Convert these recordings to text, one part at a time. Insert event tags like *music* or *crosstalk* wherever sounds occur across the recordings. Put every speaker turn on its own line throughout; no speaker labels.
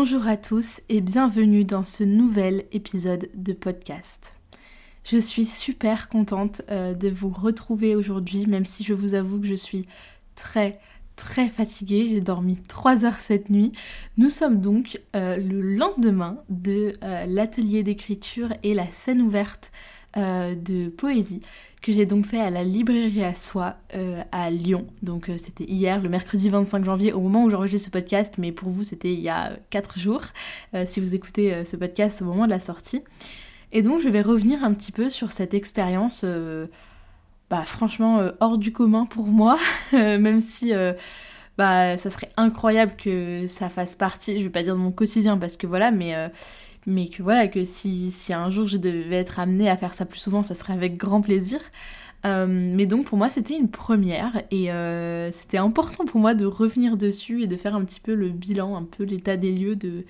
Bonjour à tous et bienvenue dans ce nouvel épisode de podcast. Je suis super contente euh, de vous retrouver aujourd'hui, même si je vous avoue que je suis très très fatiguée. J'ai dormi 3 heures cette nuit. Nous sommes donc euh, le lendemain de euh, l'atelier d'écriture et la scène ouverte de poésie que j'ai donc fait à la librairie à soi euh, à Lyon. Donc euh, c'était hier, le mercredi 25 janvier, au moment où j'enregistre ce podcast, mais pour vous c'était il y a 4 jours, euh, si vous écoutez ce podcast au moment de la sortie. Et donc je vais revenir un petit peu sur cette expérience, bah, franchement hors du commun pour moi, *laughs* même si bah, ça serait incroyable que ça fasse partie, je vais pas dire de mon quotidien parce que voilà, mais mais que voilà, que si, un jour je devais être amenée à faire ça plus souvent, ça serait avec grand plaisir. Euh, mais donc pour moi c'était une première et euh, c'était important pour moi de revenir dessus et de faire un petit peu le bilan, un peu l'état des lieux de,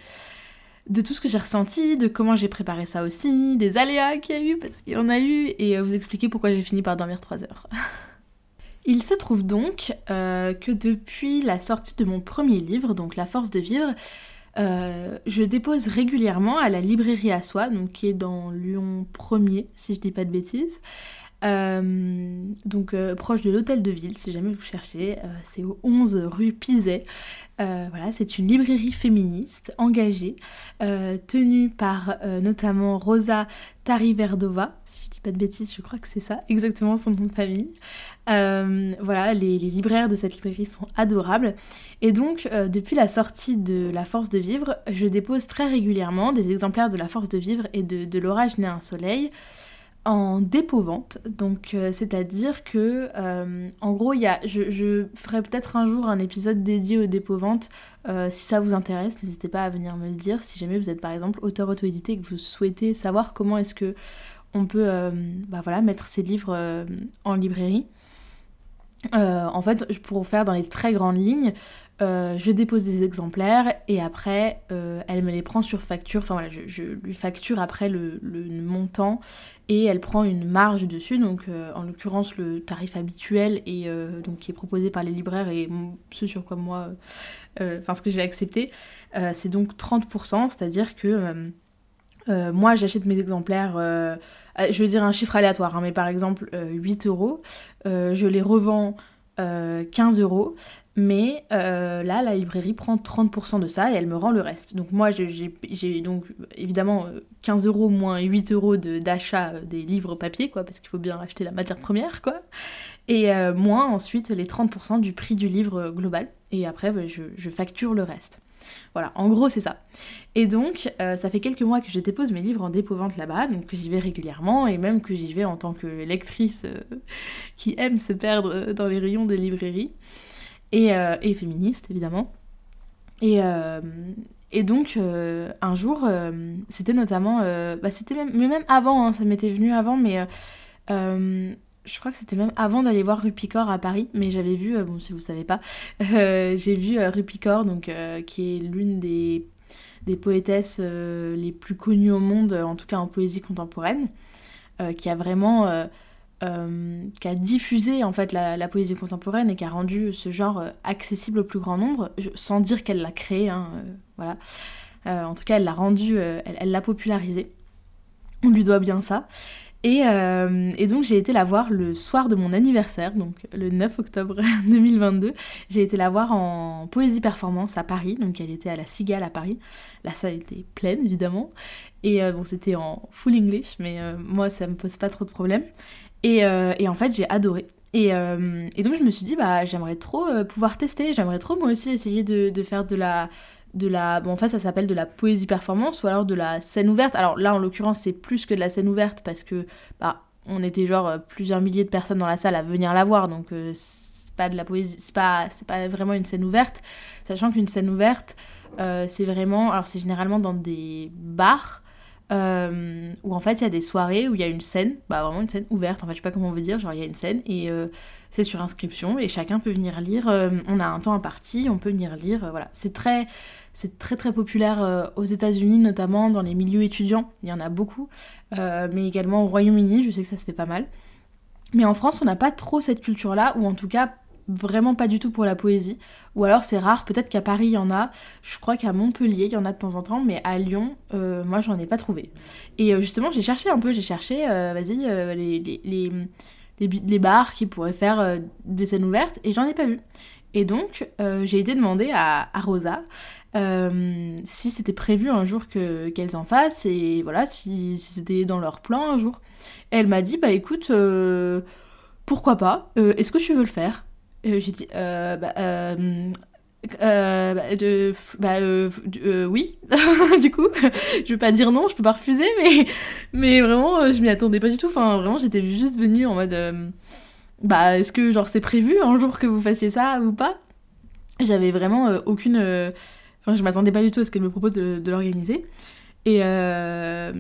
de tout ce que j'ai ressenti, de comment j'ai préparé ça aussi, des aléas qu'il y a eu, parce qu'il y en a eu, et euh, vous expliquer pourquoi j'ai fini par dormir 3 heures. *laughs* Il se trouve donc que depuis la sortie de mon premier livre, donc La force de vivre, euh, je dépose régulièrement à la librairie à soi, donc qui est dans Lyon 1er, si je dis pas de bêtises. Euh, donc euh, proche de l'hôtel de ville, si jamais vous cherchez, c'est au 11 rue Pizet. voilà, c'est une librairie féministe engagée, tenue par notamment Rosa Tariverdova, si je dis pas de bêtises, je crois que c'est ça, exactement son nom de famille. Euh, voilà, les, libraires de cette librairie sont adorables. Et donc, euh, depuis la sortie de La Force de Vivre, je dépose très régulièrement des exemplaires de La Force de Vivre et de, L'Orage né un soleil en dépôt-vente. Donc, euh, c'est-à-dire que, en gros, y a, je, ferai peut-être un jour un épisode dédié au dépôt-vente. si ça vous intéresse, n'hésitez pas à venir me le dire. Si jamais vous êtes, par exemple, auteur auto-édité et que vous souhaitez savoir comment est-ce que on peut bah voilà, mettre ces livres en librairie. Euh, en fait, pour faire dans les très grandes lignes, euh, je dépose des exemplaires et après, euh, elle me les prend sur facture. Enfin voilà, je, lui facture après le, montant et elle prend une marge dessus. Donc, en l'occurrence, le tarif habituel et donc qui est proposé par les libraires et ce sur quoi moi, enfin ce que j'ai accepté, c'est donc 30%, c'est-à-dire que moi, j'achète mes exemplaires euh, je vais dire un chiffre aléatoire, hein, mais par exemple 8 euh, euros, euh, je les revends 15 euros, mais là, la librairie prend 30% de ça et elle me rend le reste. Donc moi, j'ai donc évidemment 15 euros moins 8 euros d'achat des livres papier, quoi, parce qu'il faut bien acheter la matière première, quoi. Et moins ensuite les 30% du prix du livre global. Et après, je facture le reste. Voilà, en gros c'est ça. Et donc, euh, ça fait quelques mois que je dépose mes livres en dépôt-vente là-bas, donc que j'y vais régulièrement, et même que j'y vais en tant que lectrice euh, qui aime se perdre euh, dans les rayons des librairies, et, féministe évidemment. Et, et donc, un jour, c'était notamment, bah, c'était même, mais même avant, hein, ça m'était venu avant, mais je crois que c'était même avant d'aller voir Rupicor à Paris, mais j'avais vu, euh, bon si vous savez pas, *laughs* euh, j'ai vu euh, Rupicor, donc, qui est l'une des, des poétesses les plus connues au monde, en tout cas en poésie contemporaine, qui a vraiment... qui a diffusé en fait la, poésie contemporaine et qui a rendu ce genre accessible au plus grand nombre, sans dire qu'elle l'a créé, hein, voilà. en tout cas, elle l'a rendu, elle l'a popularisé. On lui doit bien ça. Euh, et, donc j'ai été la voir le soir de mon anniversaire, donc le 9 octobre *laughs* 2022. J'ai été la voir en poésie performance à Paris, donc elle était à la Cigale à Paris. La salle était pleine évidemment. Et euh, bon c'était en full English, mais euh, moi ça me pose pas trop de problèmes. Et, en fait j'ai adoré. Et, donc je me suis dit bah j'aimerais trop pouvoir tester, j'aimerais trop moi aussi essayer de, faire de la de la. Bon, en fait, ça s'appelle de la poésie performance ou alors de la scène ouverte. Alors là, en l'occurrence, c'est plus que de la scène ouverte parce que bah, on était genre euh, plusieurs milliers de personnes dans la salle à venir la voir, donc euh, pas de la poésie, c'est pas, c'est pas vraiment une scène ouverte, sachant qu'une scène ouverte, c'est vraiment, alors c'est généralement dans des bars, euh, où en fait il y a des soirées où il y a une scène, bah vraiment une scène ouverte, en fait je sais pas comment on veut dire, genre il y a une scène et euh, c'est sur inscription et chacun peut venir lire, euh, on a un temps imparti, on peut venir lire, voilà. C'est très, c'est très très populaire aux États-Unis notamment dans les milieux étudiants, il y en a beaucoup, mais également au Royaume-Uni, je sais que ça se fait pas mal. Mais en France on n'a pas trop cette culture-là, ou en tout cas vraiment pas du tout pour la poésie. Ou alors c'est rare, peut-être qu'à Paris il y en a, je crois qu'à Montpellier il y en a de temps en temps, mais à Lyon, euh, moi j'en ai pas trouvé. Et euh, justement j'ai cherché un peu, j'ai cherché, euh, vas-y, les, les, les, les, bars qui pourraient faire des scènes ouvertes, et j'en ai pas vu. Et donc j'ai été demander à, à Rosa si c'était prévu un jour que, qu'elles en fassent, et voilà, si c'était dans leur plan un jour. elle m'a dit, bah écoute, pourquoi pas, est-ce que tu veux le faire? Euh, j'ai dit, euh, bah, euh, euh, bah, bah oui, *laughs* du coup, *laughs* je veux pas dire non, je peux pas refuser, mais, *laughs* mais vraiment, je m'y attendais pas du tout. Enfin, vraiment, j'étais juste venue en mode, bah, est-ce que genre c'est prévu un jour que vous fassiez ça ou pas? J'avais vraiment aucune, enfin, je m'attendais pas du tout à ce qu'elle me propose de l'organiser. Et, euh,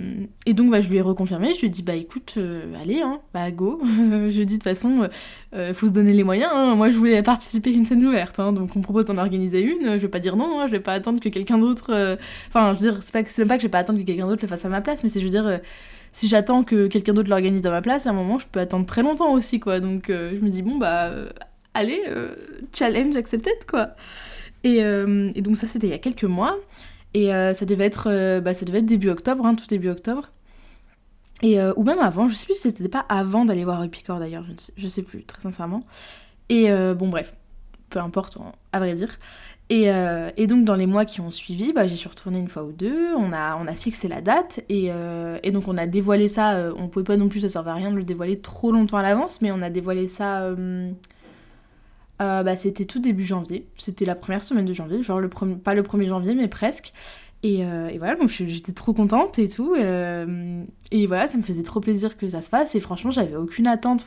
et donc bah, je lui ai reconfirmé, je lui ai dit bah écoute, euh, allez, hein, bah go. *laughs* je lui ai dit de toute façon, euh, faut se donner les moyens. Hein. Moi je voulais participer à une scène ouverte, hein, donc on propose d'en organiser une. Je vais pas dire non, je vais pas attendre que quelqu'un d'autre. Enfin, je veux dire, c'est, pas, même pas que je vais pas attendre que quelqu'un d'autre le fasse à ma place, mais c'est je veux dire, si j'attends que quelqu'un d'autre l'organise à ma place, à un moment je peux attendre très longtemps aussi, quoi. Donc je me dis bon bah allez, challenge accepted, quoi. Et, et donc ça c'était il y a quelques mois. Et euh, ça, devait être, euh, bah, ça devait être début octobre, hein, tout début octobre. Et, euh, ou même avant, je sais plus si c'était pas avant d'aller voir Epicor d'ailleurs, je, sais, je sais plus, très sincèrement. Et bon, bref, peu importe, à vrai dire. Et, et, donc dans les mois qui ont suivi, bah, j'y suis retournée une fois ou deux, on a, on a fixé la date, et, et donc on a dévoilé ça, on pouvait pas non plus, ça servait à rien de le dévoiler trop longtemps à l'avance, mais on a dévoilé ça euh, bah, c'était tout début janvier. C'était la première semaine de janvier, genre le pas le 1er janvier, mais presque. Et, euh, et voilà, donc j'étais trop contente et tout. Euh, et voilà, ça me faisait trop plaisir que ça se fasse. Et franchement, j'avais aucune attente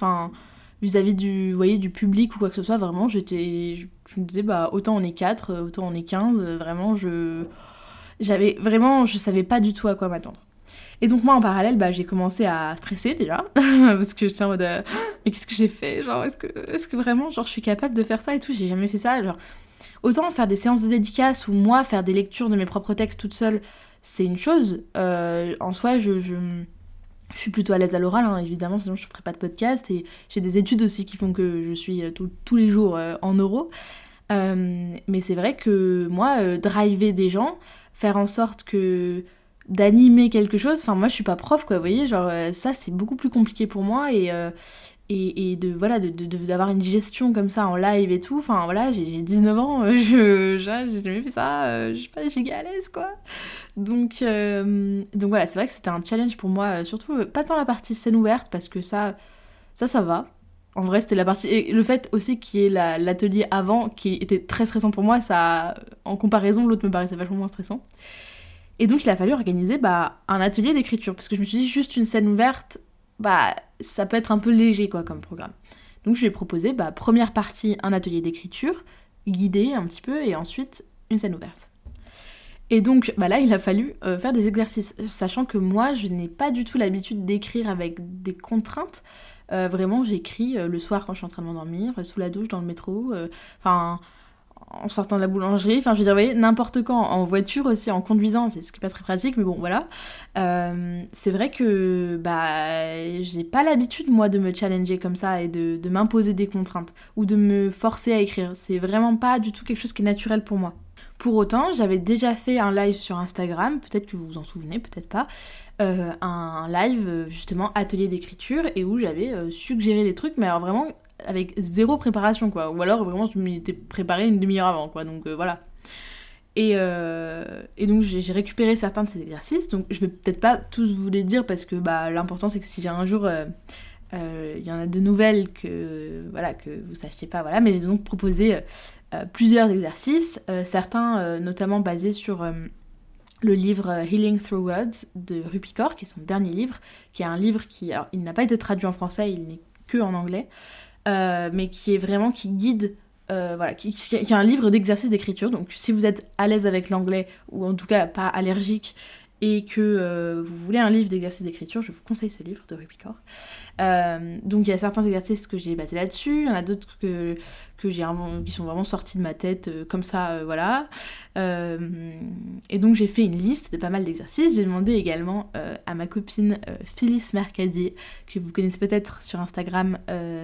vis-à-vis du, du public ou quoi que ce soit. Vraiment, j'étais, je, me disais, bah, autant on est 4, autant on est 15. Vraiment, je. J'avais vraiment, je savais pas du tout à quoi m'attendre. Et donc moi en parallèle, bah, j'ai commencé à stresser déjà, *laughs* parce que j'étais en mode euh, mais qu'est-ce que j'ai fait Genre est-ce que, est que vraiment genre je suis capable de faire ça et tout J'ai jamais fait ça. Genre autant faire des séances de dédicace ou moi faire des lectures de mes propres textes toute seule, c'est une chose. Euh, en soi, je, je, je, suis plutôt à l'aise à l'oral, hein, évidemment, sinon je ne ferais pas de podcast. Et j'ai des études aussi qui font que je suis euh, tous les jours en euros. mais c'est vrai que moi, driver des gens, faire en sorte que d'animer quelque chose. Enfin, moi, je suis pas prof, quoi, vous voyez, genre, euh, ça, c'est beaucoup plus compliqué pour moi et, euh, et, et, de, voilà, de, d'avoir une gestion comme ça en live et tout. Enfin, voilà, j'ai, 19 ans, euh, je, j'ai jamais fait ça, je suis pas giga à l'aise, quoi. Donc, donc voilà, c'est vrai que c'était un challenge pour moi, surtout pas tant la partie scène ouverte, parce que ça, ça, ça va. En vrai, c'était la partie. Et le fait aussi qu'il y ait l'atelier avant, qui était très stressant pour moi, ça, en comparaison, l'autre me paraissait vachement moins stressant. Et donc il a fallu organiser bah, un atelier d'écriture, parce que je me suis dit juste une scène ouverte, bah ça peut être un peu léger quoi comme programme. Donc je lui ai proposé, bah, première partie, un atelier d'écriture, guidé un petit peu, et ensuite une scène ouverte. Et donc bah là, il a fallu euh, faire des exercices, sachant que moi, je n'ai pas du tout l'habitude d'écrire avec des contraintes. Euh, vraiment, j'écris euh, le soir quand je suis en train de m'endormir, sous la douche, dans le métro. Enfin, en sortant de la boulangerie, enfin je veux dire, vous voyez, n'importe quand, en voiture aussi, en conduisant, c'est ce qui est pas très pratique, mais bon, voilà. Euh, c'est vrai que bah j'ai pas l'habitude, moi, de me challenger comme ça et de, de m'imposer des contraintes ou de me forcer à écrire. C'est vraiment pas du tout quelque chose qui est naturel pour moi. Pour autant, j'avais déjà fait un live sur Instagram, peut-être que vous vous en souvenez, peut-être pas, euh, un live justement atelier d'écriture et où j'avais euh, suggéré des trucs, mais alors vraiment avec zéro préparation, quoi. Ou alors vraiment je m'étais préparé une demi-heure avant, quoi. Donc euh, voilà. Et, euh, et donc j'ai récupéré certains de ces exercices. Donc je vais peut-être pas tous vous les dire parce que bah, l'important c'est que si j'ai un jour euh, il y en a de nouvelles que voilà que vous sachiez pas, voilà. Mais j'ai donc proposé plusieurs exercices, certains notamment basés sur le livre Healing Through Words de Rupicor, qui est son dernier livre, qui est un livre qui, alors il n'a pas été traduit en français, il n'est que en anglais, mais qui est vraiment qui guide voilà, qui, qui, est un livre d'exercice d'écriture. Donc si vous êtes à l'aise avec l'anglais, ou en tout cas pas allergique, et que vous voulez un livre d'exercice d'écriture, je vous conseille ce livre de Ruby euh, donc il y a certains exercices que j'ai basés là-dessus, il y en a d'autres que, que j'ai qui sont vraiment sortis de ma tête euh, comme ça, euh, voilà. et donc j'ai fait une liste de pas mal d'exercices. J'ai demandé également à ma copine Phyllis Mercadier, que vous connaissez peut-être sur Instagram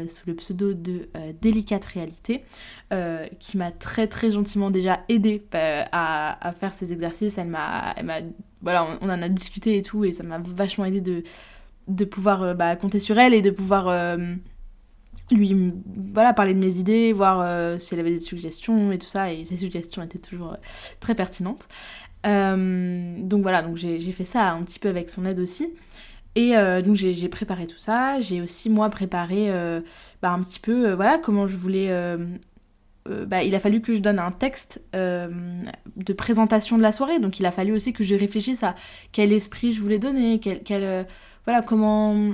sous le pseudo de Délicate Réalité, qui m'a très très gentiment déjà aidé à, à, faire ces exercices. Elle m'a, voilà, on, en a discuté et tout, et ça m'a vachement aidé de de pouvoir euh, bah, compter sur elle et de pouvoir euh, lui voilà, parler de mes idées, voir euh, si elle avait des suggestions et tout ça. Et ses suggestions étaient toujours très pertinentes. donc voilà, donc j'ai fait ça un petit peu avec son aide aussi. Et donc j'ai préparé tout ça. J'ai aussi moi préparé bah, un petit peu voilà comment je voulais. Bah, il a fallu que je donne un texte de présentation de la soirée. Donc il a fallu aussi que je réfléchisse à quel esprit je voulais donner, quel, quel voilà, comment,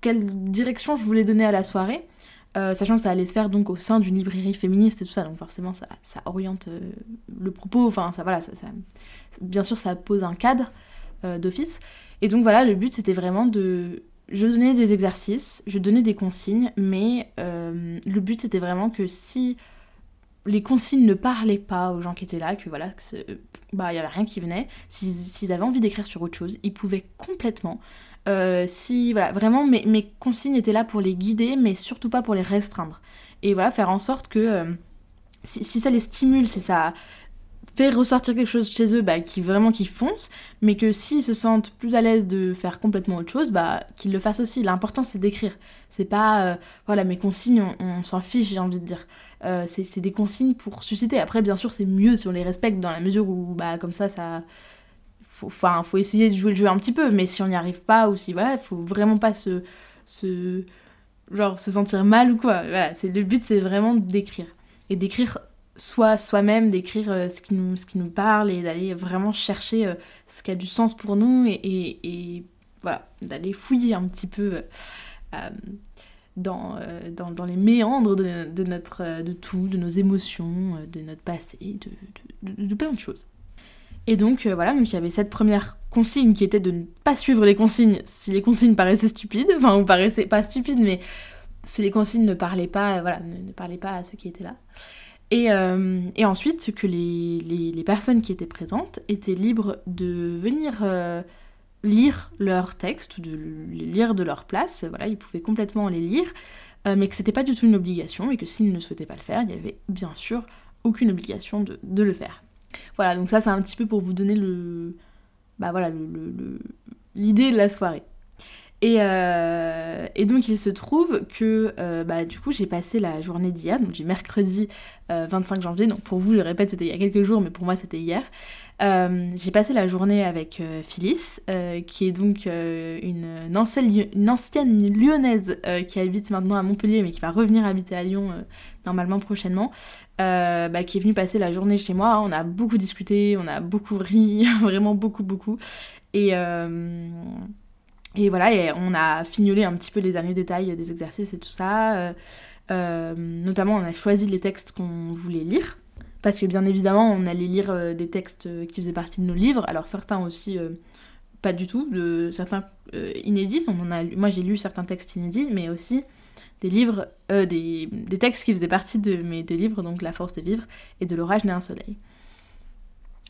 quelle direction je voulais donner à la soirée. Euh, sachant que ça allait se faire donc au sein d'une librairie féministe et tout ça, donc forcément ça, oriente euh, le propos, enfin ça voilà, ça, bien sûr ça pose un cadre euh, d'office. Et donc voilà, le but c'était vraiment de... Je donnais des exercices, je donnais des consignes, mais le but c'était vraiment que si les consignes ne parlaient pas aux gens qui étaient là, que voilà, bah il y avait rien qui venait. S'ils avaient envie d'écrire sur autre chose, ils pouvaient complètement. Euh, si voilà, vraiment mes, mes, consignes étaient là pour les guider, mais surtout pas pour les restreindre. Et voilà, faire en sorte que euh, si, si, ça les stimule, si ça fait ressortir quelque chose chez eux, bah, qui vraiment qui foncent, mais que s'ils se sentent plus à l'aise de faire complètement autre chose, bah, qu'ils le fassent aussi. L'important c'est d'écrire. C'est pas, euh, voilà, mes consignes, on, s'en fiche, j'ai envie de dire. Euh, c'est des consignes pour susciter. Après, bien sûr, c'est mieux si on les respecte dans la mesure où, bah, comme ça, ça. Faut, faut essayer de jouer le jeu un petit peu, mais si on n'y arrive pas, ou si, voilà, faut vraiment pas se. se genre, se sentir mal ou quoi. Voilà, le but, c'est vraiment d'écrire. Et d'écrire soit soi-même d'écrire euh, ce, qui nous, ce qui nous parle et d'aller vraiment chercher euh, ce qui a du sens pour nous et, et, voilà, d'aller fouiller un petit peu euh, dans, dans, dans, les méandres de, de, notre, de tout, de nos émotions, de notre passé, de, de, plein de choses. Et donc voilà, donc il y avait cette première consigne qui était de ne pas suivre les consignes si les consignes paraissaient stupides, *laughs* enfin ou paraissaient pas stupides, mais si les consignes ne parlaient pas, voilà, ne parlaient pas à ceux qui étaient là. Euh, et, ensuite, que les, personnes qui étaient présentes étaient libres de venir euh, lire leurs textes, de les lire de leur place. Voilà, ils pouvaient complètement les lire, euh, mais que c'était pas du tout une obligation et que s'ils ne souhaitaient pas le faire, il n'y avait bien sûr aucune obligation de, le faire. Voilà, donc ça c'est un petit peu pour vous donner le, bah voilà, l'idée de la soirée. Euh, et, donc il se trouve que euh, bah, du coup j'ai passé la journée d'hier, donc du mercredi 25 euh, janvier, donc pour vous je répète c'était il y a quelques jours mais pour moi c'était hier. j'ai passé la journée avec Phyllis, qui est donc une, ancienne, lyonnaise qui habite maintenant à Montpellier mais qui va revenir habiter à Lyon normalement prochainement. Bah, qui est venue passer la journée chez moi. On a beaucoup discuté, on a beaucoup ri, *laughs* vraiment beaucoup, beaucoup. Et, et voilà, et on a fignolé un petit peu les derniers détails des exercices et tout ça. Euh, euh, notamment, on a choisi les textes qu'on voulait lire. Parce que bien évidemment, on allait lire euh, des textes qui faisaient partie de nos livres. Alors certains aussi, pas du tout, certains inédits. Moi j'ai lu certains textes inédits, mais aussi des livres, des, des, textes qui faisaient partie de mes deux livres, donc La force de vivre et de l'orage né un soleil.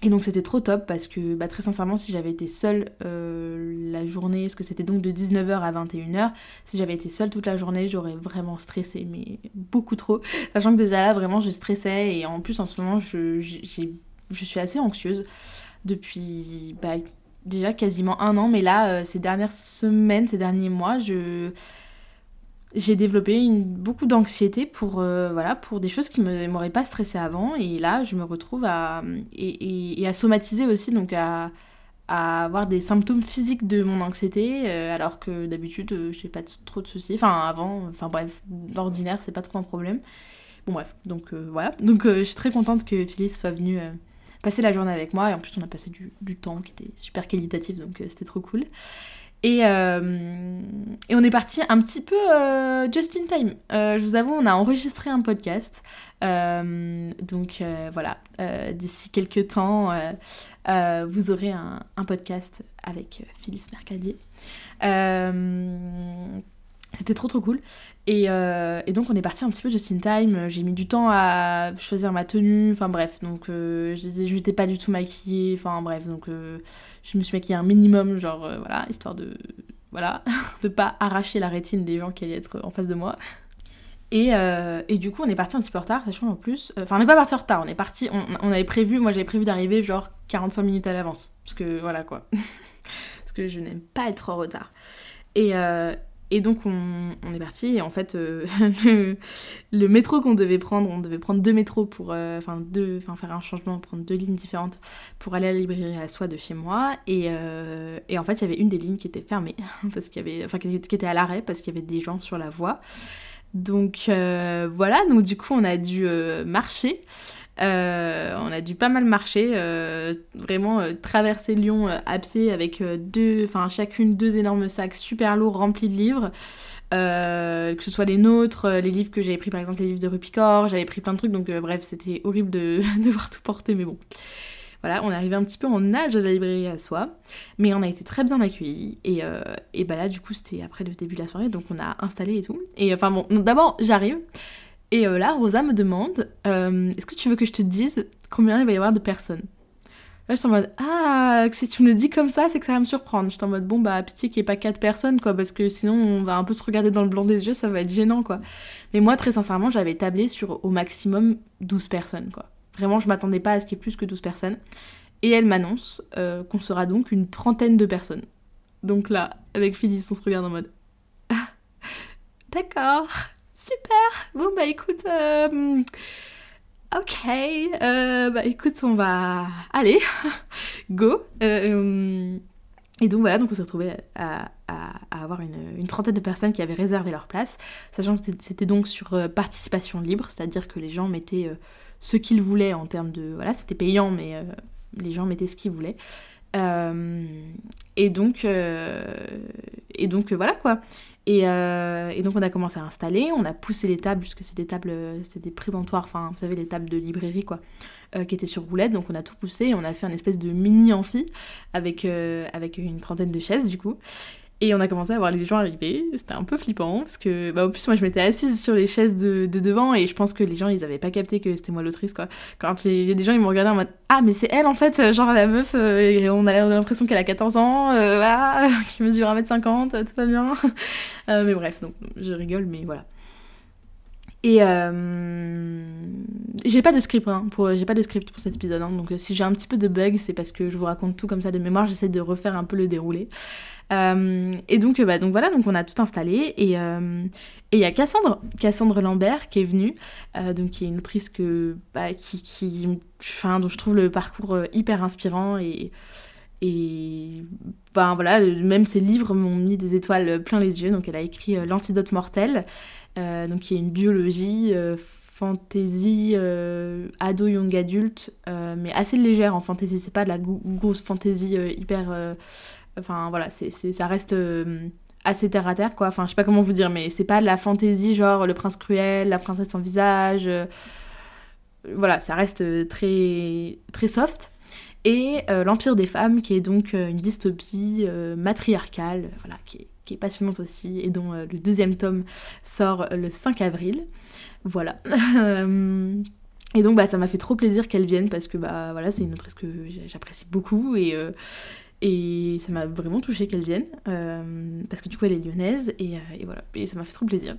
Et donc c'était trop top parce que bah, très sincèrement si j'avais été seule euh, la journée, parce que c'était donc de 19h à 21h, si j'avais été seule toute la journée j'aurais vraiment stressé, mais beaucoup trop. *laughs* Sachant que déjà là vraiment je stressais et en plus en ce moment je, suis assez anxieuse depuis bah, déjà quasiment un an, mais là euh, ces dernières semaines, ces derniers mois, je j'ai développé beaucoup d'anxiété pour, euh, voilà, pour des choses qui ne m'auraient pas stressé avant. Et là, je me retrouve à, et, à somatiser aussi, donc à, avoir des symptômes physiques de mon anxiété, euh, alors que d'habitude, euh, je n'ai pas trop de soucis. Enfin, avant, enfin bref, l'ordinaire, c'est pas trop un problème. Bon, bref, donc voilà. Donc, je suis très contente que Phyllis soit venue passer la journée avec moi. Et en plus, on a passé du temps qui était super qualitatif, donc c'était trop cool. Et, et on est parti un petit peu just in time. je vous avoue, on a enregistré un podcast. donc voilà, d'ici quelques temps, vous aurez un, un podcast avec Phyllis Mercadier. C'était trop trop cool. Euh, et, donc on est parti un petit peu just in time. J'ai mis du temps à choisir ma tenue. Enfin bref, donc euh, je n'étais pas du tout maquillée. Enfin bref, donc euh, je me suis maquillée un minimum, genre voilà, histoire de voilà, *laughs* de pas arracher la rétine des gens qui allaient être en face de moi. Et, et du coup on est parti un petit peu en retard, sachant en plus. Enfin on n'est pas parti en retard, on est parti. On, on avait prévu, moi j'avais prévu d'arriver genre 45 minutes à l'avance. Parce que voilà quoi. *laughs* parce que je n'aime pas être en retard. Et, et donc on, est parti et en fait euh, *laughs* le, métro qu'on devait prendre, on devait prendre deux métros pour euh, enfin faire un changement, prendre deux lignes différentes pour aller à la librairie à soi de chez moi et, euh, et en fait il y avait une des lignes qui était fermée *laughs* parce qu'il y avait enfin qui était à l'arrêt parce qu'il y avait des gens sur la voie. Donc voilà, donc du coup on a dû marcher. Euh, on a dû pas mal marcher, euh, vraiment euh, traverser Lyon à pied avec deux, enfin chacune deux énormes sacs super lourds remplis de livres. que ce soit les nôtres, les livres que j'avais pris par exemple les livres de Rupicor, j'avais pris plein de trucs donc bref c'était horrible de *laughs* devoir tout porter mais bon. Voilà, on est arrivé un petit peu en âge de la librairie à soi, mais on a été très bien accueillis et, et bah là du coup c'était après le début de la soirée donc on a installé et tout. Et enfin bon, d'abord j'arrive, et euh, là, Rosa me demande euh, Est-ce que tu veux que je te dise combien il va y avoir de personnes? Là, je suis en mode Ah, si tu me le dis comme ça, c'est que ça va me surprendre. Je suis en mode Bon, bah, pitié qu'il n'y ait pas 4 personnes, quoi, parce que sinon, on va un peu se regarder dans le blanc des yeux, ça va être gênant, quoi. Mais moi, très sincèrement, j'avais tablé sur au maximum 12 personnes, quoi. Vraiment, je m'attendais pas à ce qu'il y ait plus que 12 personnes. Et elle m'annonce euh, qu'on sera donc une trentaine de personnes. Donc là, avec Phyllis, on se regarde en mode ah, D'accord super. Bon bah écoute, euh, ok, euh, bah écoute, on va aller, *laughs* go. Euh, et donc voilà, donc on s'est retrouvé à, avoir une, trentaine de personnes qui avaient réservé leur place, sachant que c'était donc sur participation libre, c'est-à-dire que les gens mettaient ce qu'ils voulaient en termes de... Voilà, c'était payant, mais les gens mettaient ce qu'ils voulaient. Et donc, et donc voilà quoi. Euh, et, donc on a commencé à installer, on a poussé les tables, puisque c'est des tables, c'est des présentoirs, enfin vous savez les tables de librairie quoi, euh, qui étaient sur roulette, donc on a tout poussé et on a fait un espèce de mini amphi euh, avec une trentaine de chaises du coup. Et on a commencé à voir les gens arriver. C'était un peu flippant parce que, bah, au plus, moi je m'étais assise sur les chaises de, devant et je pense que les gens ils avaient pas capté que c'était moi l'autrice quoi. Quand il y a des gens ils me regardaient en mode Ah, mais c'est elle en fait, genre la meuf, euh, on a l'impression qu'elle a 14 ans, euh, *laughs* qui mesure 1m50, tout va bien. Euh, mais bref, donc je rigole, mais voilà. Et j'ai pas de script, hein, pour, j'ai pas de script pour cet épisode, hein, donc si j'ai un petit peu de bug, c'est parce que je vous raconte tout comme ça de mémoire, j'essaie de refaire un peu le déroulé. Euh, et donc, bah, donc voilà, donc on a tout installé et euh, il y a Cassandre, Lambert qui est venue, euh, donc qui est une autrice que, bah, qui, qui, dont je trouve le parcours hyper inspirant et, et ben voilà, même ses livres m'ont mis des étoiles plein les yeux. Donc elle a écrit L'antidote mortel, donc qui est une biologie fantasy ado young adulte, mais assez légère en fantasy. C'est pas de la grosse fantasy hyper Enfin voilà, c'est, ça reste euh, assez terre à terre quoi. Enfin je sais pas comment vous dire, mais c'est pas de la fantaisie genre le prince cruel, la princesse sans visage. Euh, voilà, ça reste euh, très, très soft. Et L'Empire des femmes, qui est donc une dystopie matriarcale, voilà, qui est, qui est, passionnante aussi, et dont le deuxième tome sort le 5 avril. Voilà. *laughs* Et donc bah ça m'a fait trop plaisir qu'elle vienne parce que bah voilà c'est une autrice que j'apprécie beaucoup et, et ça m'a vraiment touché qu'elle vienne, euh, parce que du coup elle est lyonnaise, et, euh, voilà, et ça m'a fait trop plaisir.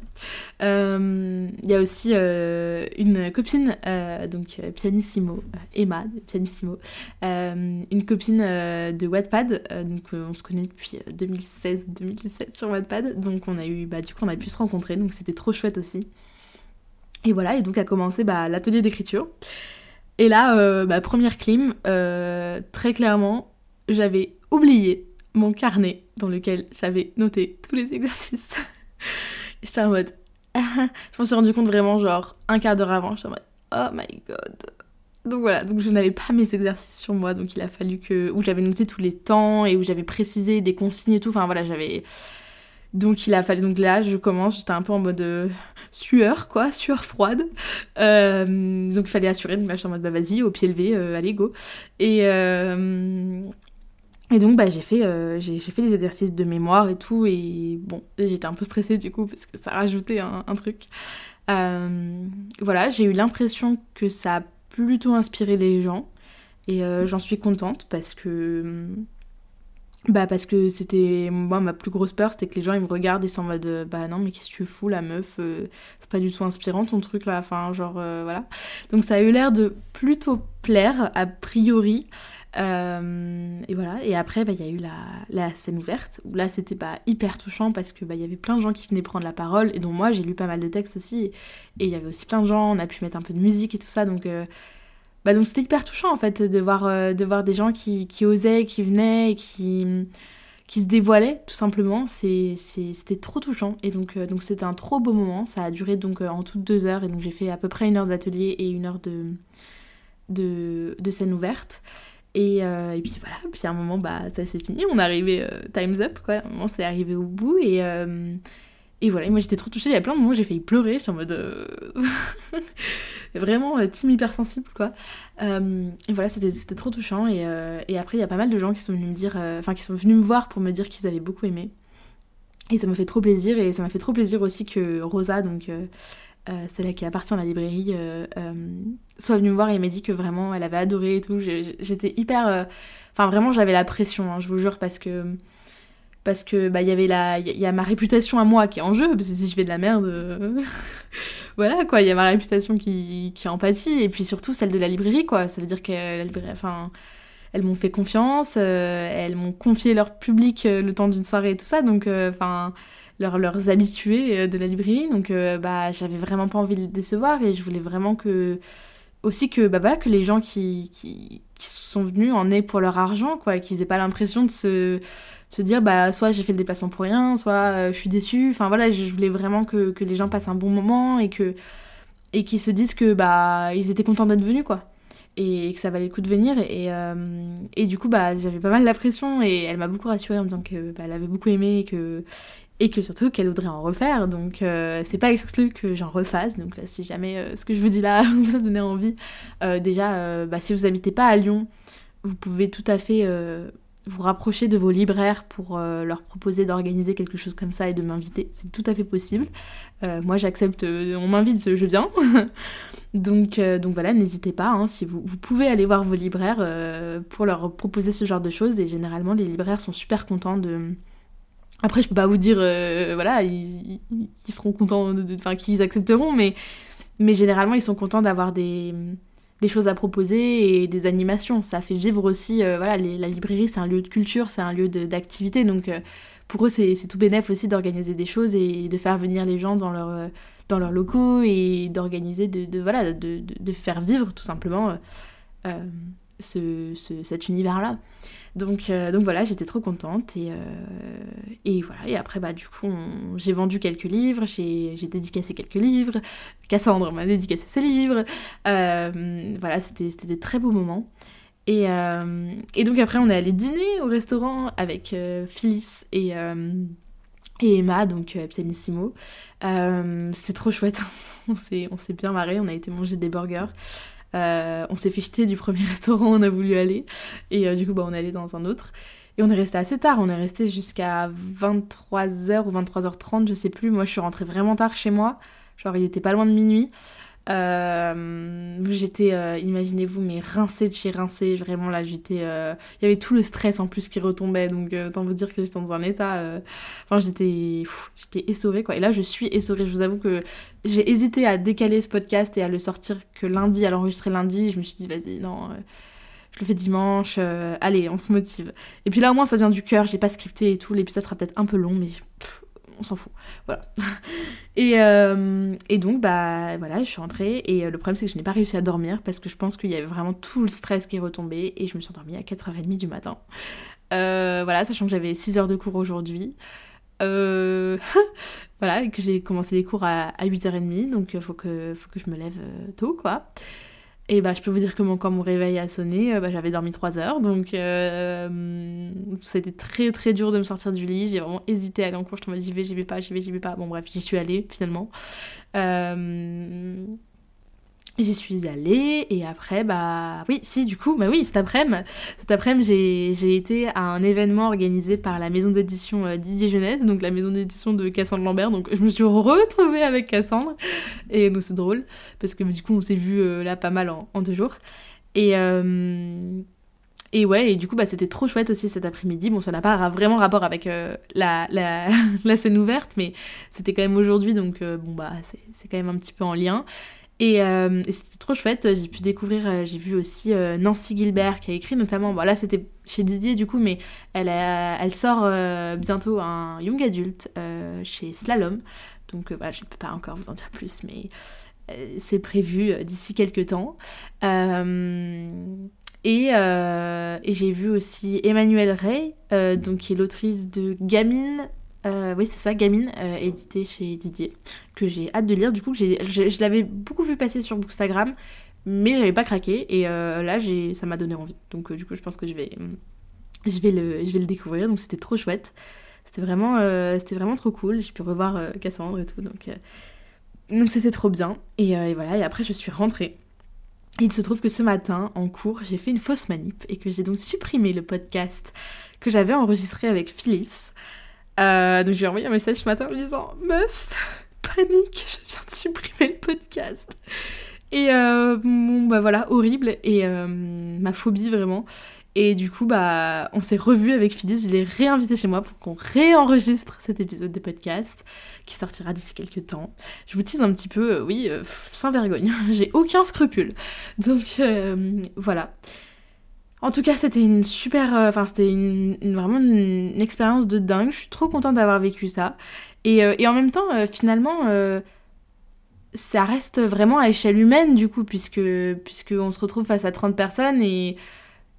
Euh, il y a aussi une copine, donc pianissimo, Emma, pianissimo, une copine de Wattpad, donc on se connaît depuis 2016 ou 2017 sur Wattpad, donc on a eu, bah, du coup on a pu se rencontrer, donc c'était trop chouette aussi. Et voilà, et donc a commencé bah, l'atelier d'écriture. Et là, bah, première clim, très clairement, j'avais oublié mon carnet dans lequel j'avais noté tous les exercices. *laughs* J'étais en mode. *laughs* je m'en suis rendu compte vraiment, genre, un quart d'heure avant. J'étais en mode, oh my god. Donc voilà, donc je n'avais pas mes exercices sur moi, donc il a fallu que... où j'avais noté tous les temps et où j'avais précisé des consignes et tout, enfin voilà, j'avais... Donc il a fallu, donc là je commence, j'étais un peu en mode euh, sueur quoi, sueur froide. Euh, donc il fallait assurer, donc là j'étais en mode bah vas-y, au pied levé, euh, allez go. Et, et donc bah j'ai fait, j'ai, fait les exercices de mémoire et tout, et bon, j'étais un peu stressée du coup parce que ça rajoutait un, truc. voilà, j'ai eu l'impression que ça a plutôt inspiré les gens, et j'en suis contente parce que bah parce que c'était moi ma plus grosse peur c'était que les gens ils me regardent et sont en mode euh, bah non mais qu'est-ce que tu fous la meuf euh, c'est pas du tout inspirant ton truc là enfin genre euh, voilà donc ça a eu l'air de plutôt plaire a priori et voilà et après bah il y a eu la, scène ouverte où là c'était pas hyper touchant parce que bah il y avait plein de gens qui venaient prendre la parole et dont moi j'ai lu pas mal de textes aussi et il y avait aussi plein de gens on a pu mettre un peu de musique et tout ça donc bah donc c'était hyper touchant en fait de voir, euh, de voir des gens qui, osaient, qui venaient qui, qui se dévoilaient tout simplement. C'était trop touchant et donc euh, donc c'était un trop beau moment. Ça a duré donc euh, en toutes deux heures et donc j'ai fait à peu près une heure d'atelier et une heure de, de scène ouverte. Et, et, puis voilà, puis à un moment, bah, ça c'est fini, on est arrivé, time's up, quoi. À un moment, c'est arrivé au bout, et, et voilà, moi j'étais trop touchée, il y a plein de moments j'ai failli pleurer, j'étais en mode. Euh, *laughs* vraiment euh, team hypersensible quoi. Euh, et voilà, c'était trop touchant. Et, et après, il y a pas mal de gens qui sont venus me dire. Enfin, qui sont venus me voir pour me dire qu'ils avaient beaucoup aimé. Et ça m'a fait trop plaisir. Et ça m'a fait trop plaisir aussi que Rosa, donc celle qui appartient à la librairie, soit venue me voir et m'a dit que vraiment elle avait adoré et tout. J'étais hyper. Enfin, vraiment, j'avais la pression, hein, je vous jure, parce que parce que bah il y a ma réputation à moi qui est en jeu parce que si je fais de la merde euh, *laughs* voilà quoi il y a ma réputation qui qui en pâtit et puis surtout celle de la librairie quoi ça veut dire que la librairie enfin elles m'ont fait confiance euh, elles m'ont confié leur public euh, le temps d'une soirée et tout ça donc enfin leurs, leurs habitués de la librairie donc bah j'avais vraiment pas envie de les décevoir et je voulais vraiment que aussi que bah voilà que les gens qui, qui, qui sont venus en aient pour leur argent quoi qu'ils aient pas l'impression de se se dire bah soit j'ai fait le déplacement pour rien, soit euh, je suis déçue. Enfin voilà, je voulais vraiment que, que, les gens passent un bon moment et que et qu'ils se disent que bah ils étaient contents d'être venus quoi et que ça valait le coup de venir et, euh, et du coup bah j'avais pas mal la pression et elle m'a beaucoup rassurée en me disant que bah, avait beaucoup aimé et que et que surtout qu'elle voudrait en refaire donc euh, c'est pas exclu que j'en refasse donc là si jamais ce que je vous dis là *laughs* vous a donné envie déjà bah, si vous habitez pas à Lyon vous pouvez tout à fait vous rapprocher de vos libraires pour euh, leur proposer d'organiser quelque chose comme ça et de m'inviter. C'est tout à fait possible. Euh, moi, j'accepte, euh, on m'invite, je viens. *laughs* donc, donc voilà, n'hésitez pas. Hein, si vous, vous, pouvez aller voir vos libraires pour leur proposer ce genre de choses. Et généralement, les libraires sont super contents de. Après, je peux pas vous dire, voilà, ils, seront contents, enfin, qu'ils accepteront, mais, mais généralement, ils sont contents d'avoir des des choses à proposer et des animations. Ça fait vivre aussi, euh, voilà, la librairie c'est un lieu de culture, c'est un lieu d'activité, donc euh, pour eux c'est tout bénéf aussi d'organiser des choses et de faire venir les gens dans, leur, euh, dans leurs locaux et d'organiser, de, voilà, de, de, faire vivre tout simplement ce, cet univers-là. Donc, euh, donc voilà, j'étais trop contente et, euh, et voilà. Et après, bah, du coup, j'ai vendu quelques livres, j'ai dédicacé quelques livres, Cassandre m'a dédicacé ses livres. Euh, voilà, c'était des très beaux moments. Et, et, donc après, on est allé dîner au restaurant avec Phyllis et, et Emma, donc pianissimo. c'était trop chouette, *laughs* on s'est bien marré, on a été manger des burgers. Euh, on s'est fait jeter du premier *laughs* restaurant où on a voulu aller. Et euh, du coup, bah, on est allé dans un autre. Et on est resté assez tard, on est resté jusqu'à 23h ou 23h30, je sais plus. Moi, je suis rentrée vraiment tard chez moi. Genre, il était pas loin de minuit. Euh, j'étais, euh, imaginez-vous, mais rincée de chez rincée. Vraiment, là, j'étais. Euh, il y avait tout le stress en plus qui retombait. Donc, autant vous dire que j'étais dans un état. Enfin, j'étais. J'étais essorée, quoi. Et là, je suis essorée. Je vous avoue que j'ai hésité à décaler ce podcast et à le sortir que lundi, à l'enregistrer lundi. Je me suis dit, vas-y, non. je le fais dimanche, allez, on se motive. Et puis là, au moins, ça vient du cœur, j'ai pas scripté et tout. L'épisode sera peut-être un peu long, mais on s'en fout. Voilà. *laughs* Et, euh, et, donc, bah voilà, je suis rentrée. Et euh, le problème, c'est que je n'ai pas réussi à dormir parce que je pense qu'il y avait vraiment tout le stress qui est retombé. Et je me suis endormie à 4h30 du matin. Euh, voilà, sachant que j'avais 6 heures de cours aujourd'hui. *laughs* voilà, et que j'ai commencé les cours à, 8h30. Donc, il faut que, faut que je me lève tôt, quoi. Et bah, je peux vous dire que quand mon réveil a sonné, bah, j'avais dormi 3 heures. Donc, c'était très très dur de me sortir du lit. J'ai vraiment hésité à aller en cours. Je me j'y vais, j'y vais pas, j'y vais, j'y vais pas. Bon, bref, j'y suis allée finalement. J'y suis allée et après, bah oui, si, du coup, bah oui, cet après-midi, cet après j'ai été à un événement organisé par la maison d'édition euh, Didier Jeunesse, donc la maison d'édition de Cassandre Lambert. Donc je me suis retrouvée avec Cassandre et nous c'est drôle parce que du coup on s'est vu euh, là pas mal en, deux jours. Et, euh, et ouais, et du coup bah c'était trop chouette aussi cet après-midi. Bon, ça n'a pas vraiment rapport avec la, *laughs* la, scène ouverte, mais c'était quand même aujourd'hui, donc bon bah c'est quand même un petit peu en lien. Euh, et, c'était trop chouette, j'ai pu découvrir, euh, j'ai vu aussi euh, Nancy Gilbert qui a écrit notamment, bon là c'était chez Didier du coup, mais elle, elle sort bientôt un young adulte chez Slalom. Donc voilà, je ne peux pas encore vous en dire plus, mais c'est prévu d'ici quelques temps. et, et j'ai vu aussi Emmanuelle Ray, donc, qui est l'autrice de Gamine, euh, oui, c'est ça, Gamine, euh, édité chez Didier, que j'ai hâte de lire. Du coup, je, je l'avais beaucoup vu passer sur Bookstagram, mais j'avais pas craqué. Et euh, là, ça m'a donné envie. Donc, du coup, je pense que je vais, je vais, le, je vais le découvrir. Donc, c'était trop chouette. C'était vraiment, c'était vraiment trop cool. J'ai pu revoir Cassandre et tout. Donc, donc c'était trop bien. Et, voilà, et après, je suis rentrée. il se trouve que ce matin, en cours, j'ai fait une fausse manip et que j'ai donc supprimé le podcast que j'avais enregistré avec Phyllis. Euh, donc j'ai envoyé un message ce matin en lui disant Meuf, *laughs* panique, je viens de supprimer le podcast. Et euh, bon, bah voilà, horrible. Et euh, ma phobie vraiment. Et du coup, bah, on s'est revu avec Phyllis. Je l'ai réinvité chez moi pour qu'on réenregistre cet épisode de podcast qui sortira d'ici quelques temps. Je vous tease un petit peu, oui, sans vergogne. *laughs* J'ai aucun scrupule. Donc voilà. En tout cas, c'était une super. Euh, enfin, c'était vraiment une, expérience de dingue. Je suis trop contente d'avoir vécu ça. Et, euh, en même temps, euh, finalement, ça reste vraiment à échelle humaine, du coup, puisque, puisque on se retrouve face à 30 personnes et,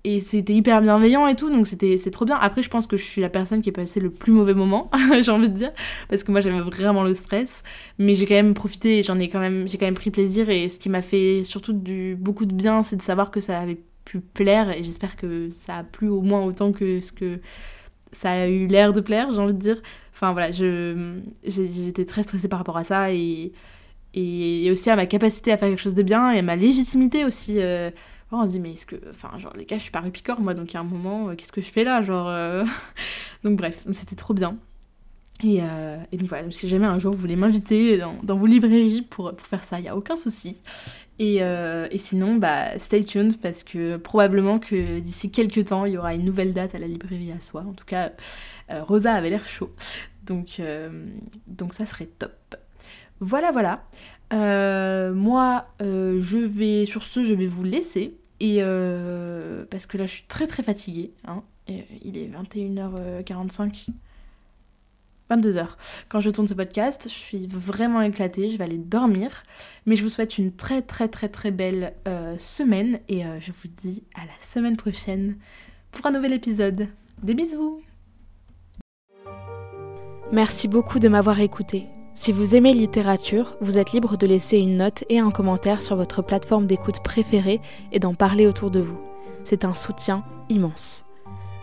et c'était hyper bienveillant et tout. Donc, c'était, c'est trop bien. Après, je pense que je suis la personne qui est passée le plus mauvais moment, *laughs* j'ai envie de dire. Parce que moi, j'avais vraiment le stress. Mais j'ai quand même profité et j'en ai quand même, quand même pris plaisir. Et ce qui m'a fait surtout du, beaucoup de bien, c'est de savoir que ça avait plaire et j'espère que ça a plu au moins autant que ce que ça a eu l'air de plaire, j'ai envie de dire. Enfin voilà, je, j'étais très stressée par rapport à ça et, et, aussi à ma capacité à faire quelque chose de bien et à ma légitimité aussi. Euh, on se dit, mais est-ce que. Enfin, genre, les gars, je suis pas rupicor moi, donc il y a un moment, euh, qu'est-ce que je fais là Genre. Euh, *laughs* donc bref, c'était trop bien. Et, et, donc voilà, si jamais un jour vous voulez m'inviter dans, dans, vos librairies pour, pour faire ça, il n'y a aucun souci. Euh, et, sinon, bah, stay tuned parce que probablement que d'ici quelques temps, il y aura une nouvelle date à la librairie à soi. En tout cas, euh, Rosa avait l'air chaud. Donc, euh, donc ça serait top. Voilà, voilà. moi, je vais, sur ce, je vais vous laisser. Et parce que là, je suis très très fatiguée. Hein. il est 21h45. 22h. Quand je tourne ce podcast, je suis vraiment éclatée, je vais aller dormir. Mais je vous souhaite une très très très très belle euh, semaine et euh, je vous dis à la semaine prochaine pour un nouvel épisode. Des bisous Merci beaucoup de m'avoir écouté. Si vous aimez littérature, vous êtes libre de laisser une note et un commentaire sur votre plateforme d'écoute préférée et d'en parler autour de vous. C'est un soutien immense.